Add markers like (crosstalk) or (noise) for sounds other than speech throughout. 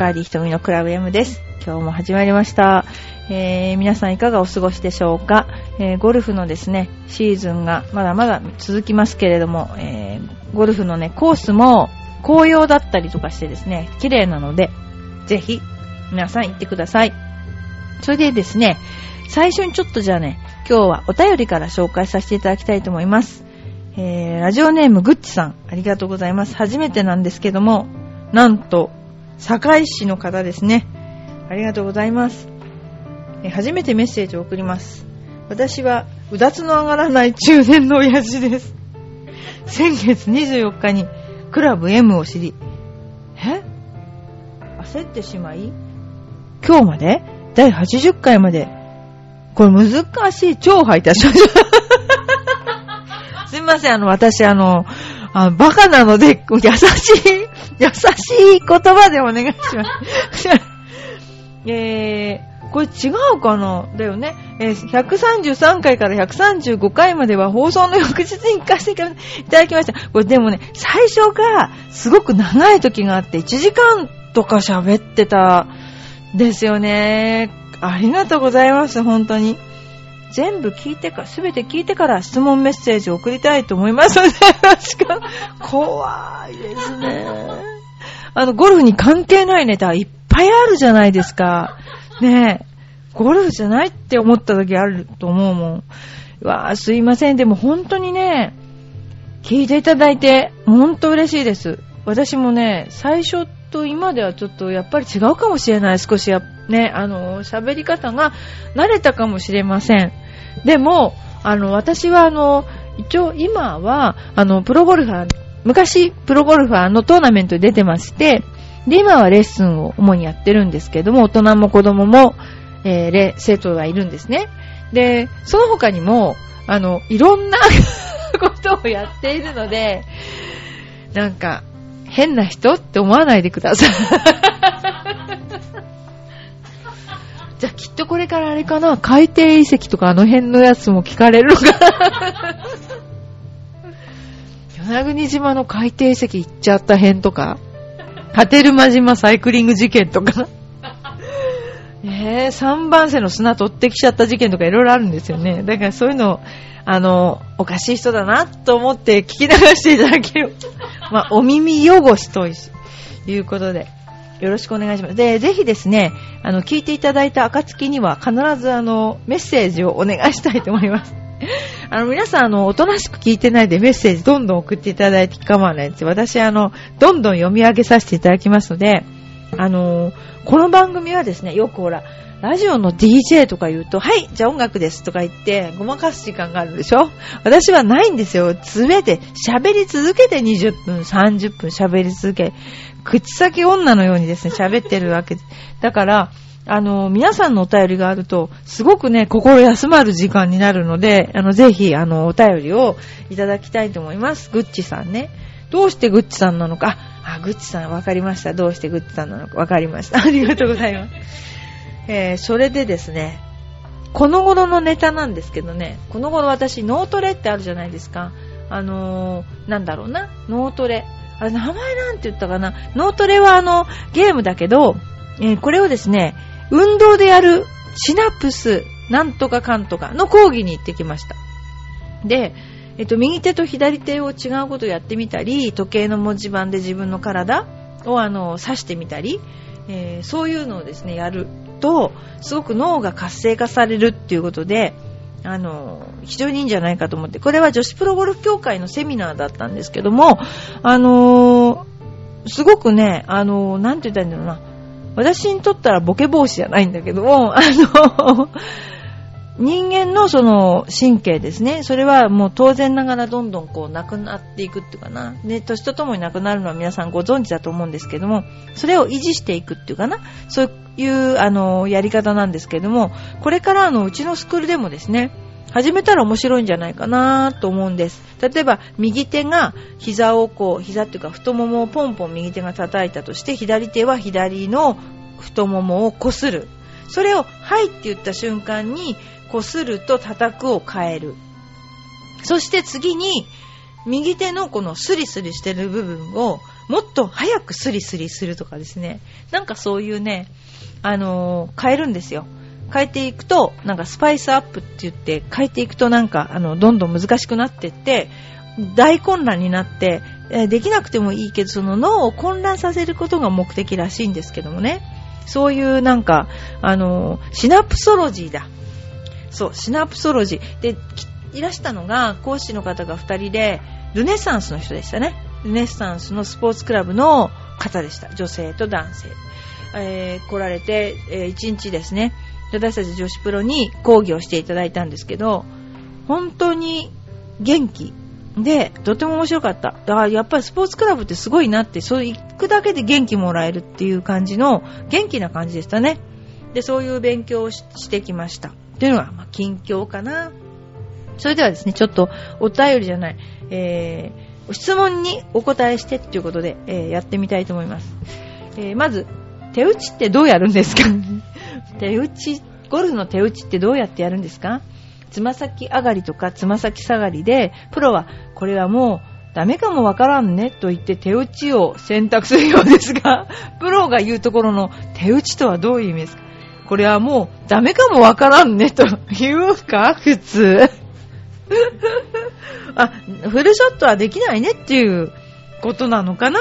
バーディー瞳のクラブ M です。今日も始まりました。えー、皆さんいかがお過ごしでしょうか、えー、ゴルフのですね、シーズンがまだまだ続きますけれども、えー、ゴルフのね、コースも紅葉だったりとかしてですね、綺麗なので、ぜひ皆さん行ってください。それでですね、最初にちょっとじゃあね、今日はお便りから紹介させていただきたいと思います。えー、ラジオネームぐっちさん、ありがとうございます。初めてなんですけども、なんと、堺市の方ですね。ありがとうございます。初めてメッセージを送ります。私は、うだつの上がらない中年の親父です。(laughs) 先月24日に、クラブ M を知り、え？焦ってしまい、今日まで？第80回まで、これ難しい、超吐 (laughs) いた。すみません、あの、私、あの、あバカなので、優しい、優しい言葉でお願いします。(laughs) えー、これ違うかな？だよね。えー133回から135回までは放送の翌日に行かせていただきました。これでもね、最初がすごく長い時があって、1時間とか喋ってたですよね。ありがとうございます、本当に。全部聞いてか、すべて聞いてから質問メッセージを送りたいと思いますので、よろしく。怖いですね。あの、ゴルフに関係ないネタいっぱいあるじゃないですか。ねえ。ゴルフじゃないって思った時あると思うもん。うわぁ、すいません。でも本当にね、聞いていただいて、本当嬉しいです。私もね、最初と今ではちょっとやっぱり違うかもしれない。少しや、ね、あの、喋り方が慣れたかもしれません。でも、あの、私はあの、一応今は、あの、プロゴルファー、昔、プロゴルファーのトーナメントに出てまして、で、今はレッスンを主にやってるんですけども、大人も子供も、えー生徒がいるんですね。で、その他にも、あの、いろんな (laughs) ことをやっているので、なんか、変な人って思わないでください。じゃあきっとこれからあれかな、海底遺跡とかあの辺のやつも聞かれるのかな。与那国島の海底遺跡行っちゃった辺とか、波照間島サイクリング事件とか、えー、3番線の砂取ってきちゃった事件とかいろいろあるんですよね。だからそういうの、あの、おかしい人だなと思って聞き流していただける。まあ、お耳汚しということで、よろしくお願いします。で、ぜひですね、あの、聞いていただいた暁には必ずあの、メッセージをお願いしたいと思います。(laughs) あの、皆さん、あの、おとなしく聞いてないでメッセージどんどん送っていただいて構わないです。私、あの、どんどん読み上げさせていただきますので、あの、この番組はですね、よくほら、ラジオの DJ とか言うと、はい、じゃあ音楽ですとか言って、ごまかす時間があるでしょ？私はないんですよ。すべて、喋り続けて20分、30分喋り続け、口先女のようにですね、喋ってるわけです。だから、あの、皆さんのお便りがあると、すごくね、心休まる時間になるので、あの、ぜひ、あの、お便りをいただきたいと思います。グッチさんね。どうしてグッチさんなのか？あ、グッチさんわかりました。どうしてグッチさんなのか？わかりました。(laughs) ありがとうございます。えー、それでですね、この頃のネタなんですけどね、この頃私、脳トレってあるじゃないですか。あのー、なんだろうな、脳トレ。あれ、名前なんて言ったかな？脳トレはあの、ゲームだけど、えーこれをですね、運動でやるシナプス、なんとかかんとかの講義に行ってきました。で、えっと、右手と左手を違うことをやってみたり、時計の文字盤で自分の体をあの、指してみたり、えーそういうのをですね、やると、すごく脳が活性化されるっていうことで、あの、非常にいいんじゃないかと思って、これは女子プロゴルフ協会のセミナーだったんですけども、あのーすごくね、あのーなんて言ったらいいんだろうな、私にとったらボケ防止じゃないんだけども、あの、人間のその神経ですね。それはもう当然ながらどんどんこうなくなっていくっていうかな。ね、年とともになくなるのは皆さんご存知だと思うんですけども、それを維持していくっていうかな。そういう、あの、やり方なんですけども、これからの、うちのスクールでもですね、始めたら面白いんじゃないかなと思うんです。例えば、右手が膝をこう、膝っていうか太ももをポンポン右手が叩いたとして、左手は左の太ももをこする。それを、はいって言った瞬間に、こすると叩くを変える。そして次に、右手のこのスリスリしてる部分を、もっと早くスリスリするとかですね。なんかそういうね、あのー変えるんですよ。変えていくと、なんかスパイスアップって言って、変えていくとなんか、あの、どんどん難しくなってって、大混乱になって、できなくてもいいけど、その脳を混乱させることが目的らしいんですけどもね。そういうなんか、あのシナプソロジーだ。そう、シナプソロジー。で、いらしたのが、講師の方が2人で、ルネサンスの人でしたね。ルネサンスのスポーツクラブの方でした。女性と男性。えー来られて、え1日ですね、私たち女子プロに講義をしていただいたんですけど、本当に元気で、とても面白かった。だからやっぱりスポーツクラブってすごいなって、そう行くだけで元気もらえるっていう感じの、元気な感じでしたね。で、そういう勉強をしてきました。っていうのが、まあ、近況かな。それではですね、ちょっとお便りじゃない、えー、質問にお答えしてっていうことで、えーやってみたいと思います。えーまず、手打ちってどうやるんですか？手打ち、ゴルフの手打ちってどうやってやるんですか？つま先上がりとかつま先下がりで、プロはこれはもうダメかもわからんねと言って手打ちを選択するようですが、(laughs) プロが言うところの手打ちとはどういう意味ですか？これはもうダメかもわからんねと言うか普通。(laughs) あ、フルショットはできないねっていうことなのかな？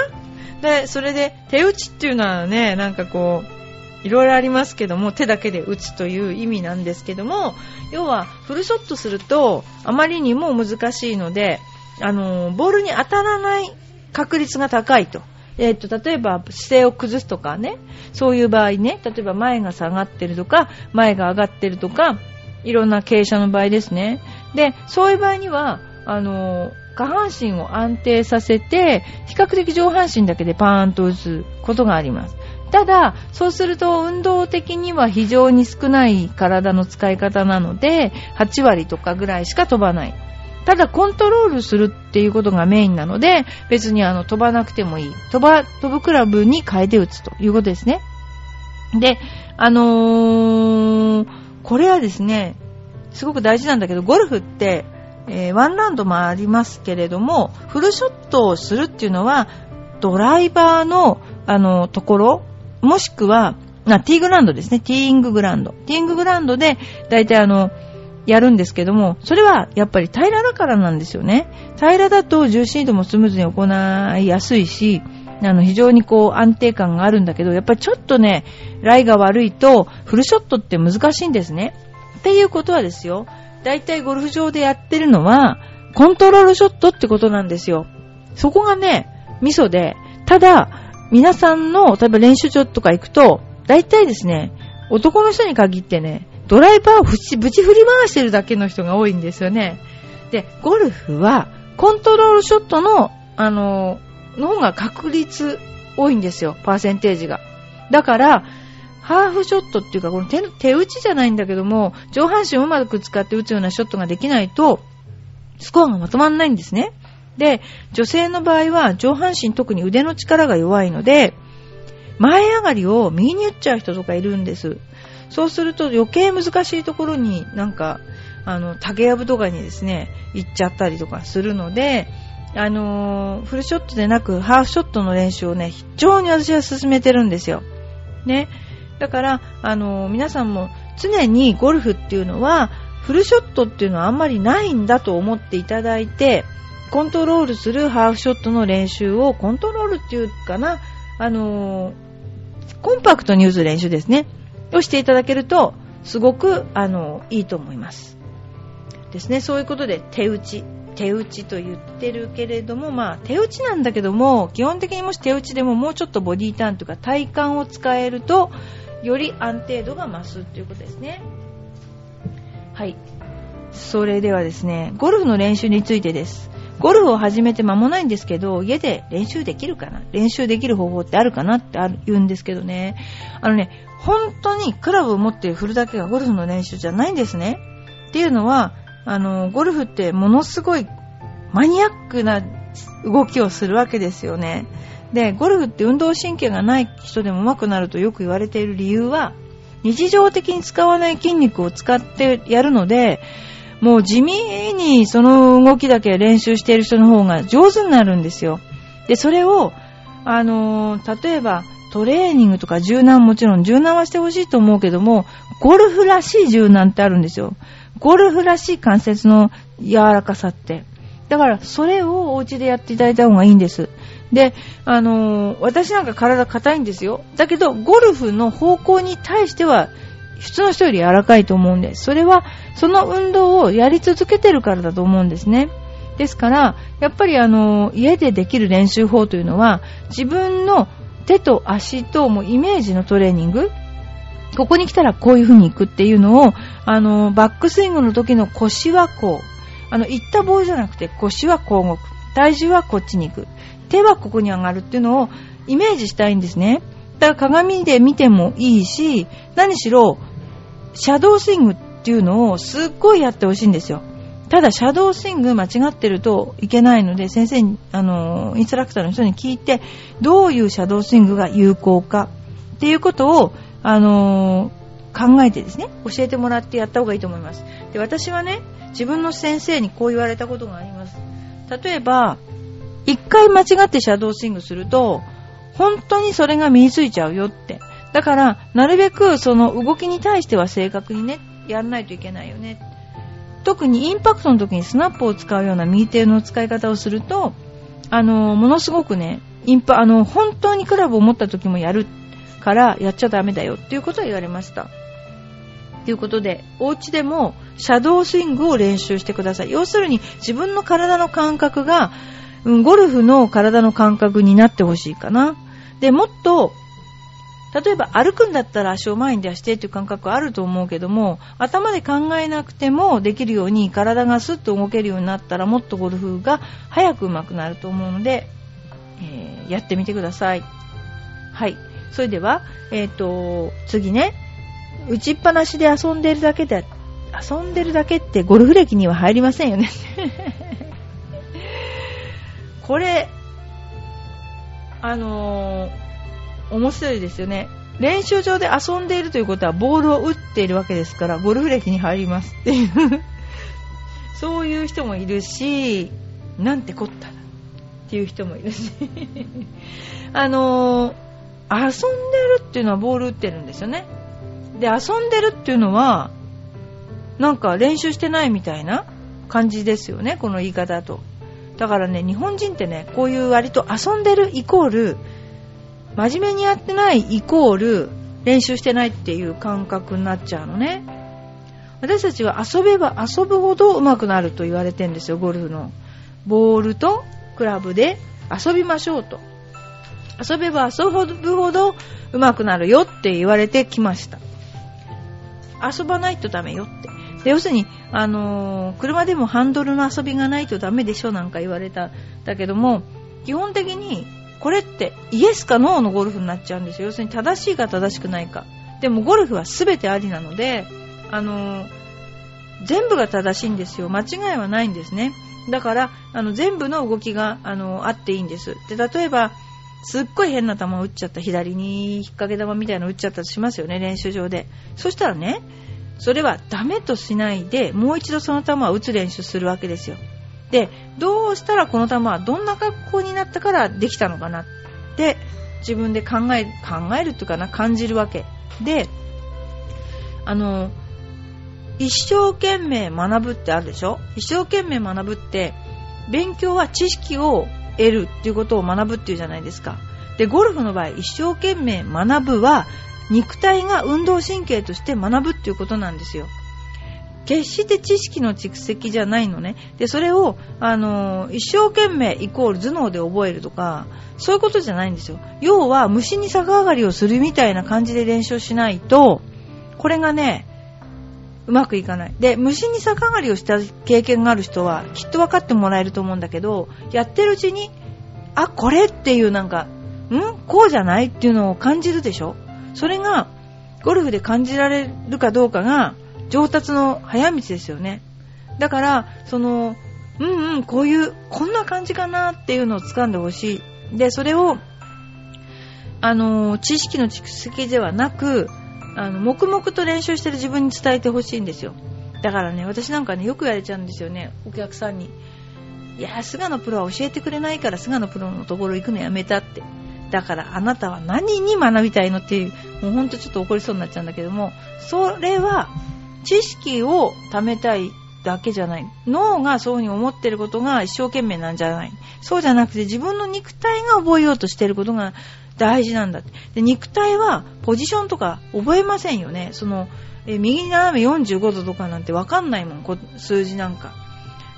で、それで手打ちっていうのはね、なんかこう、いろいろありますけども、手だけで打つという意味なんですけども、要はフルショットするとあまりにも難しいので、あの、ボールに当たらない確率が高いと。えっ、と、例えば姿勢を崩すとかね、そういう場合ね、例えば前が下がってるとか、前が上がってるとか、いろんな傾斜の場合ですね。で、そういう場合には、あの、下半身を安定させて、比較的上半身だけでパーンと打つことがあります。ただ、そうすると運動的には非常に少ない体の使い方なので、8割とかぐらいしか飛ばない。ただ、コントロールするっていうことがメインなので、別にあの飛ばなくてもいい。飛ば、飛ぶクラブに変えて打つということですね。で、あのーこれはですね、すごく大事なんだけど、ゴルフって、えーワンラウンドもありますけれども、フルショットをするっていうのは、ドライバーの、あの、ところ、もしくは、あティーグランドですね。ティーインググランド。ティーインググランドで、だいたいあの、やるんですけども、それはやっぱり平らだからなんですよね。平らだと重心移動もスムーズに行いやすいし、あの、非常にこう安定感があるんだけど、やっぱりちょっとね、ライが悪いと、フルショットって難しいんですね。っていうことはですよ、だいたいゴルフ場でやってるのは、コントロールショットってことなんですよ。そこがね、ミソで、ただ、皆さんの、例えば練習場とか行くと、だいたいですね、男の人に限ってね、ドライバーをぶち振り回してるだけの人が多いんですよね。で、ゴルフは、コントロールショットの、あの、の方が確率多いんですよ、パーセンテージが。だから、ハーフショットっていうか、この手手打ちじゃないんだけども、上半身をうまく使って打つようなショットができないと、スコアがまとまらないんですね。で、女性の場合は上半身特に腕の力が弱いので、前上がりを右に打っちゃう人とかいるんです。そうすると余計難しいところになんか、あの、竹やぶとかにですね、行っちゃったりとかするので、あのーフルショットでなくハーフショットの練習をね、非常に私は進めてるんですよ。ね。だから、あのー皆さんも常にゴルフっていうのは、フルショットっていうのはあんまりないんだと思っていただいて、コントロールするハーフショットの練習を、コントロールっていうかな、あのーコンパクトに打つ練習ですね。をしていただけると、すごく、あのいいと思います。ですね。そういうことで、手打ち。手打ちと言ってるけれども、まあ、手打ちなんだけども、基本的にもし手打ちでももうちょっとボディターンというか体幹を使えると、より安定度が増すということですね。はい。それではですね、ゴルフの練習についてです。ゴルフを始めて間もないんですけど、家で練習できるかな？練習できる方法ってあるかなってある言うんですけどね。あのね、本当にクラブを持って振るだけがゴルフの練習じゃないんですね。っていうのは、あの、ゴルフってものすごいマニアックな動きをするわけですよね。で、ゴルフって運動神経がない人でも上手くなるとよく言われている理由は、日常的に使わない筋肉を使ってやるので、もう地味にその動きだけ練習している人の方が上手になるんですよ。で、それを、あのー、例えば、トレーニングとか柔軟もちろん柔軟はしてほしいと思うけども、ゴルフらしい柔軟ってあるんですよ。ゴルフらしい関節の柔らかさって。だから、それをお家でやっていただいた方がいいんです。で、あのー、私なんか体硬いんですよ。だけど、ゴルフの方向に対しては、普通の人より柔らかいと思うんです。それは、その運動をやり続けてるからだと思うんですね。ですから、やっぱりあの、家でできる練習法というのは、自分の手と足ともうイメージのトレーニング、ここに来たらこういう風に行くっていうのを、あの、バックスイングの時の腰はこう、あの、行ったボールじゃなくて腰はこう動く。体重はこっちに行く。手はここに上がるっていうのをイメージしたいんですね。だから鏡で見てもいいし、何しろ、シャドースイングっていうのをすっごいやってほしいんですよ。ただ、シャドースイング間違ってるといけないので、先生に、あの、インストラクターの人に聞いて、どういうシャドースイングが有効かっていうことを、あの、考えてですね、教えてもらってやった方がいいと思います。で、私はね、自分の先生にこう言われたことがあります。例えば、一回間違ってシャドースイングすると、本当にそれが身についちゃうよって。だから、なるべくその動きに対しては正確にね、やらないといけないよね。特にインパクトの時にスナップを使うような右手の使い方をすると、あの、ものすごくね、インパ、あの、本当にクラブを持った時もやるからやっちゃダメだよっていうことを言われました。ということで、お家でもシャドースイングを練習してください。要するに自分の体の感覚が、うん、ゴルフの体の感覚になってほしいかな。で、もっと例えば歩くんだったら足を前に出してっていう感覚はあると思うけども頭で考えなくてもできるように体がスッと動けるようになったらもっとゴルフが早く上手くなると思うので、えー、やってみてください。はい。それでは、えっ、ー、と次ね。打ちっぱなしで遊んでるだけで遊んでるだけってゴルフ歴には入りませんよね。(laughs) これあのー面白いですよね。練習場で遊んでいるということはボールを打っているわけですから、ゴルフ歴に入りますっていう (laughs) そういう人もいるし、なんてこったらっていう人もいるし (laughs) あのー、遊んでるっていうのはボール打ってるんですよね。で、遊んでるっていうのは、なんか練習してないみたいな感じですよね、この言い方だと。だからね、日本人ってね、こういう割と遊んでるイコール、真面目にやってないイコール練習してないっていう感覚になっちゃうのね。私たちは遊べば遊ぶほど上手くなると言われてんですよ、ゴルフの。ボールとクラブで遊びましょうと。遊べば遊ぶほど上手くなるよって言われてきました。遊ばないとダメよって。で要するに、あのー、車でもハンドルの遊びがないとダメでしょなんか言われた。だけども、基本的にこれってイエスかノーのゴルフになっちゃうんですよ。要するに正しいか正しくないか。でもゴルフは全てありなので、あのー、全部が正しいんですよ。間違いはないんですね。だから、あの、全部の動きが、あのー、あっていいんです。で、例えば、すっごい変な球を打っちゃった、左に引っ掛け玉みたいなの打っちゃったとしますよね、練習場で。そしたらね、それはダメとしないで、もう一度その球を打つ練習するわけですよ。で、どうしたらこの球はどんな格好になったからできたのかなって自分で考え、考えるっていうかな、感じるわけ。で、あの、一生懸命学ぶってあるでしょ？一生懸命学ぶって、勉強は知識を得るっていうことを学ぶっていうじゃないですか。で、ゴルフの場合、一生懸命学ぶは、肉体が運動神経として学ぶっていうことなんですよ。決して知識の蓄積じゃないのね。で、それを、あの、一生懸命イコール頭脳で覚えるとか、そういうことじゃないんですよ。要は、虫に逆上がりをするみたいな感じで練習しないと、これがね、うまくいかない。で、虫に逆上がりをした経験がある人は、きっと分かってもらえると思うんだけど、やってるうちに、あ、これっていうなんか、ん？こうじゃないっていうのを感じるでしょ？それが、ゴルフで感じられるかどうかが、上達の早道ですよね。だから、その、うんうん、こういう、こんな感じかなっていうのを掴んでほしい。で、それを、あの、知識の蓄積ではなく、あの、黙々と練習してる自分に伝えてほしいんですよ。だからね、私なんかね、よく言われちゃうんですよね、お客さんに。いや、菅野プロは教えてくれないから菅野プロのところ行くのやめたって。だからあなたは何に学びたいのっていう、もうほんとちょっと怒りそうになっちゃうんだけども、それは知識を貯めたいだけじゃない。脳がそうに思ってることが一生懸命なんじゃない。そうじゃなくて自分の肉体が覚えようとしてることが大事なんだ。で、肉体はポジションとか覚えませんよね。その、え右に斜め45度とかなんてわかんないもん、数字なんか。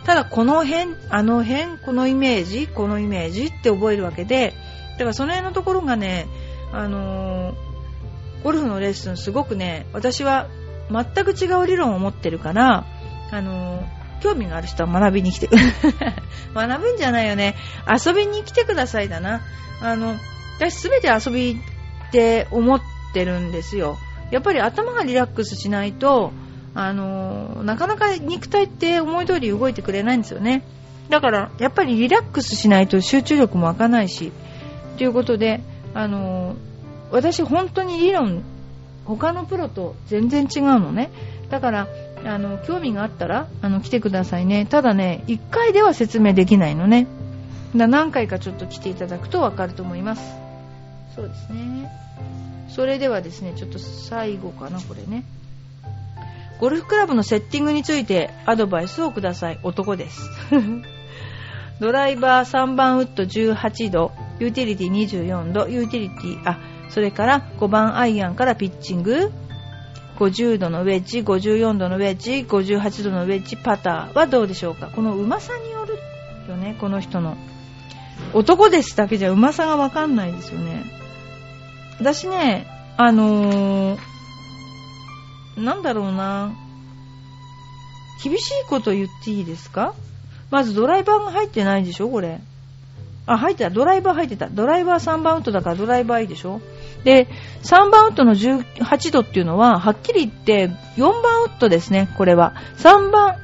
ただ、この辺、あの辺、このイメージ、このイメージって覚えるわけで、だからその辺のところがね、あのー、ゴルフのレッスンすごくね、私は全く違う理論を持ってるから、あの、興味がある人は学びに来て (laughs) 学ぶんじゃないよね。遊びに来てくださいだな。あの、私すべて遊びって思ってるんですよ。やっぱり頭がリラックスしないと、あのなかなか肉体って思い通り動いてくれないんですよね。だから、やっぱりリラックスしないと集中力も湧かないし、ということで、あの私本当に理論、他のプロと全然違うのね。だから、あの、興味があったら、あの、来てくださいね。ただね、1回では説明できないのね。だ何回かちょっと来ていただくとわかると思います。そうですね。それではですね、ちょっと最後かな、これね。ゴルフクラブのセッティングについてアドバイスをください。男です。(laughs) ドライバー3番ウッド18度、ユーティリティ24度、ユーティリティ、あ、それから5番アイアンからピッチング、50度のウェッジ、54度のウェッジ、58度のウェッジ、パターはどうでしょうか？このうまさによるよね、この人の。男ですだけじゃうまさがわかんないですよね。私ね、あのーなんだろうな。厳しいこと言っていいですか？まずドライバーが入ってないでしょこれ。あ、入ってた。ドライバー入ってた。ドライバー3番ウッドだからドライバーいいでしょ？で、3番ウッドの18度っていうのは、はっきり言って4番ウッドですね、これは。3番、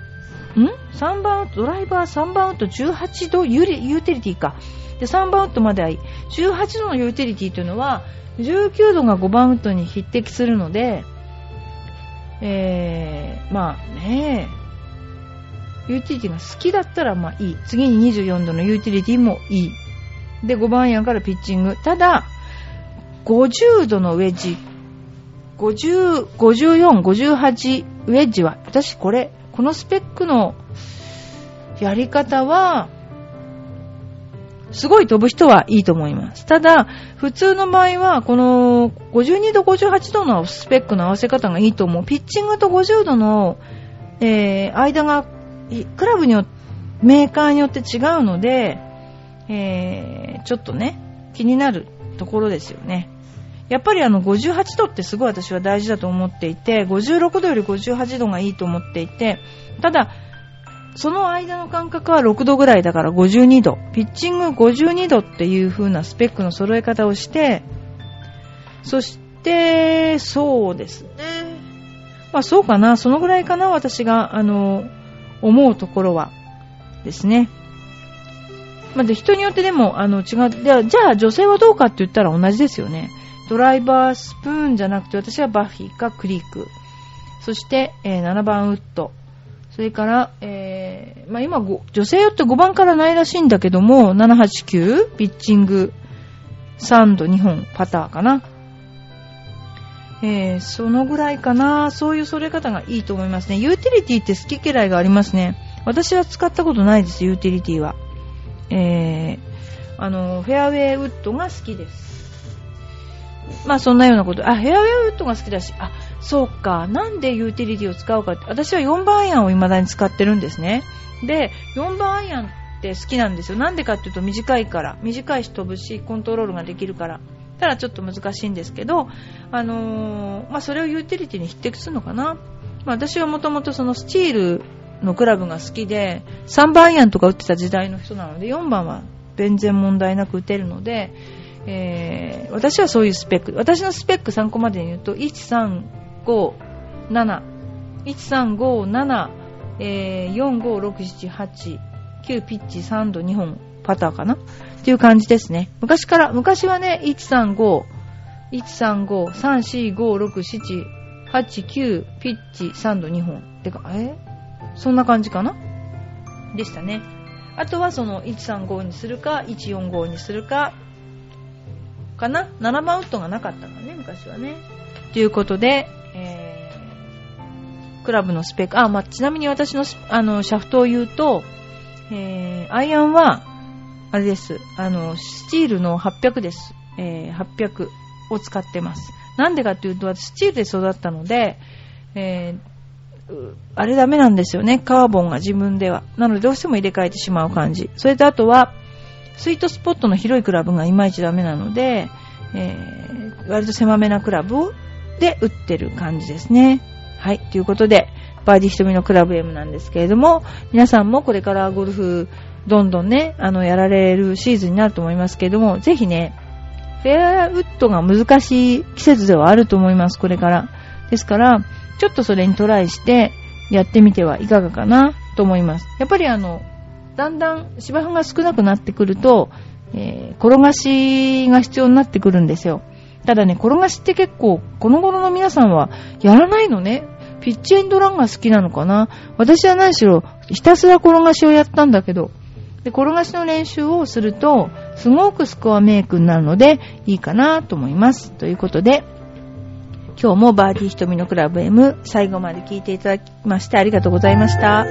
ん ?3 番ウッド、ドライバー3番ウッド18度ユーティリティか。で、3番ウッドまではいい。18度のユーティリティというのは、19度が5番ウッドに匹敵するので、えー、まあね、ユーティリティが好きだったらまあいい。次に24度のユーティリティもいい。で、5番アイアンからピッチング。ただ、50度のウェッジ、50、54、58ウェッジは、私これ、このスペックのやり方は、すごい飛ぶ人はいいと思います。ただ、普通の場合は、この52度、58度のスペックの合わせ方がいいと思う。ピッチングと50度の、えー、間が、クラブによ、メーカーによって違うので、えー、ちょっとね、気になるところですよね。やっぱりあの58度ってすごい私は大事だと思っていて、56度より58度がいいと思っていて、ただ、その間の間隔は6度ぐらいだから52度。ピッチング52度っていう風なスペックの揃え方をして、そして、そうですね。まあそうかな。そのぐらいかな。私が、あの、思うところは。ですね。まあ、で、人によってでも、あの、違う。じゃあ、女性はどうかって言ったら同じですよね。ドライバースプーンじゃなくて、私はバッフィーかクリーク。そして、えー、7番ウッド。それから、えー、まあ、今、女性よって5番からないらしいんだけども、789、ピッチング、3度2本パターかな。えー、そのぐらいかな。そういうそれ方がいいと思いますね。ユーティリティって好き嫌いがありますね。私は使ったことないです、ユーティリティは。えー、あの、フェアウェイウッドが好きです。まあそんなようなこと。あ、フェアウェイウッドが好きだし、あ、そうか。なんでユーティリティを使うかって、私は4番アイアンを未だに使ってるんですね。で、4番アイアンって好きなんですよ。なんでかっていうと短いから。短いし飛ぶし、コントロールができるから。ただちょっと難しいんですけど、あのー、まあ、それをユーティリティに匹敵するのかな。まあ、私はもともとそのスチールのクラブが好きで、3番アイアンとか打ってた時代の人なので、4番は全然問題なく打てるので、えー、私はそういうスペック。私のスペック参考までに言うと、1、3、5、7、1357、えー、4、5、6、7、8、9ピッチ3度2本パターかなっていう感じですね。昔から、昔はね、135、135、3、4、5、6、7、8、9ピッチ3度2本。てか、え？そんな感じかな？でしたね。あとはその135にするか、145にするか、かな ?7 番ウッドがなかったからね、昔はね。ということで、えー、クラブのスペック、あ、まあ、ちなみに私の、あの、シャフトを言うと、えー、アイアンは、あれです。あの、スチールの800です。えー、800を使ってます。なんでかっていうと、私スチールで育ったので、えー、あれダメなんですよね。カーボンが自分では。なのでどうしても入れ替えてしまう感じ。それとあとは、スイートスポットの広いクラブがいまいちダメなので、えー、割と狭めなクラブで打ってる感じですね。はい。ということで、バーディー瞳のクラブ M なんですけれども、皆さんもこれからゴルフ、どんどんね、あの、やられるシーズンになると思いますけれども、ぜひね、フェアウッドが難しい季節ではあると思います、これから。ですから、ちょっとそれにトライしてやってみてはいかがかなと思います。やっぱりあの、だんだん芝生が少なくなってくると、えー、転がしが必要になってくるんですよ。ただね、転がしって結構、この頃の皆さんはやらないのね。ピッチエンドランが好きなのかな私は何しろ、ひたすら転がしをやったんだけど、で、転がしの練習をすると、すごくスコアメイクになるので、いいかなと思います。ということで、今日もバーディー瞳のクラブ M、最後まで聞いていただきましてありがとうございました。